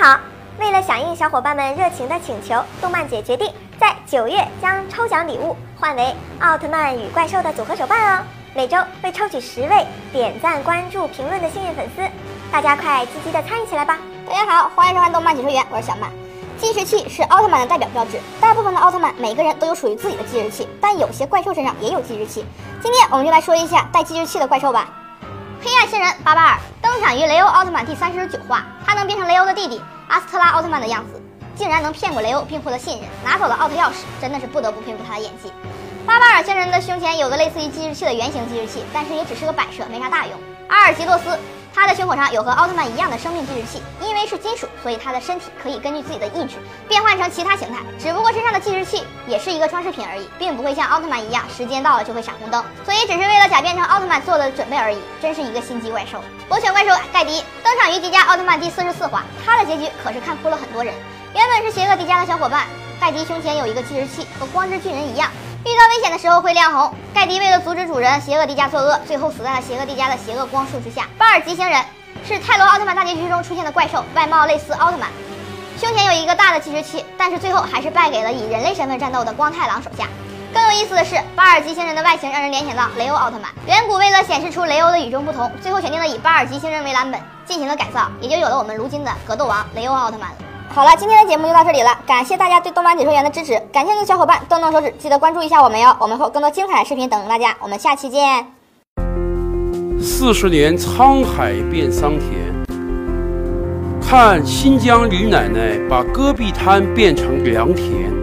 好，为了响应小伙伴们热情的请求，动漫姐决定在九月将抽奖礼物换为奥特曼与怪兽的组合手办哦。每周会抽取十位点赞、关注、评论的幸运粉丝，大家快积极的参与起来吧！大家好，欢迎收看动漫解说员，我是小曼。计时器是奥特曼的代表标志，大部分的奥特曼每个人都有属于自己的计时器，但有些怪兽身上也有计时器。今天我们就来说一下带计时器的怪兽吧。黑暗星人巴巴尔登场于雷欧奥特曼第三十九话，他能变成雷欧的弟弟阿斯特拉奥特曼的样子，竟然能骗过雷欧并获得信任，拿走了奥特钥匙，真的是不得不佩服他的演技。巴巴尔星人的胸前有个类似于计时器的圆形计时器，但是也只是个摆设，没啥大用。阿尔吉洛斯，他的胸口上有和奥特曼一样的生命计时器，因为是金属，所以他的身体可以根据自己的意志变换成其他形态。只不过身上的计时器也是一个装饰品而已，并不会像奥特曼一样，时间到了就会闪红灯，所以只是为了假变成奥特曼做的准备而已。真是一个心机怪兽。博犬怪兽盖迪登场于迪迦奥特曼第四十四话，他的结局可是看哭了很多人。原本是邪恶迪迦的小伙伴，盖迪胸前有一个计时器，和光之巨人一样。遇到危险的时候会亮红。盖迪为了阻止主人邪恶迪迦作恶，最后死在了邪恶迪迦的邪恶光束之下。巴尔吉星人是泰罗奥特曼大结局中出现的怪兽，外貌类似奥特曼，胸前有一个大的计时器，但是最后还是败给了以人类身份战斗的光太郎手下。更有意思的是，巴尔吉星人的外形让人联想到雷欧奥特曼。远古为了显示出雷欧的与众不同，最后选定了以巴尔吉星人为蓝本进行了改造，也就有了我们如今的格斗王雷欧奥特曼了。好了，今天的节目就到这里了，感谢大家对东方解说员的支持，感兴趣的小伙伴动动手指，记得关注一下我们哟，我们会有更多精彩视频等着大家，我们下期见。四十年沧海变桑田，看新疆李奶奶把戈壁滩变成良田。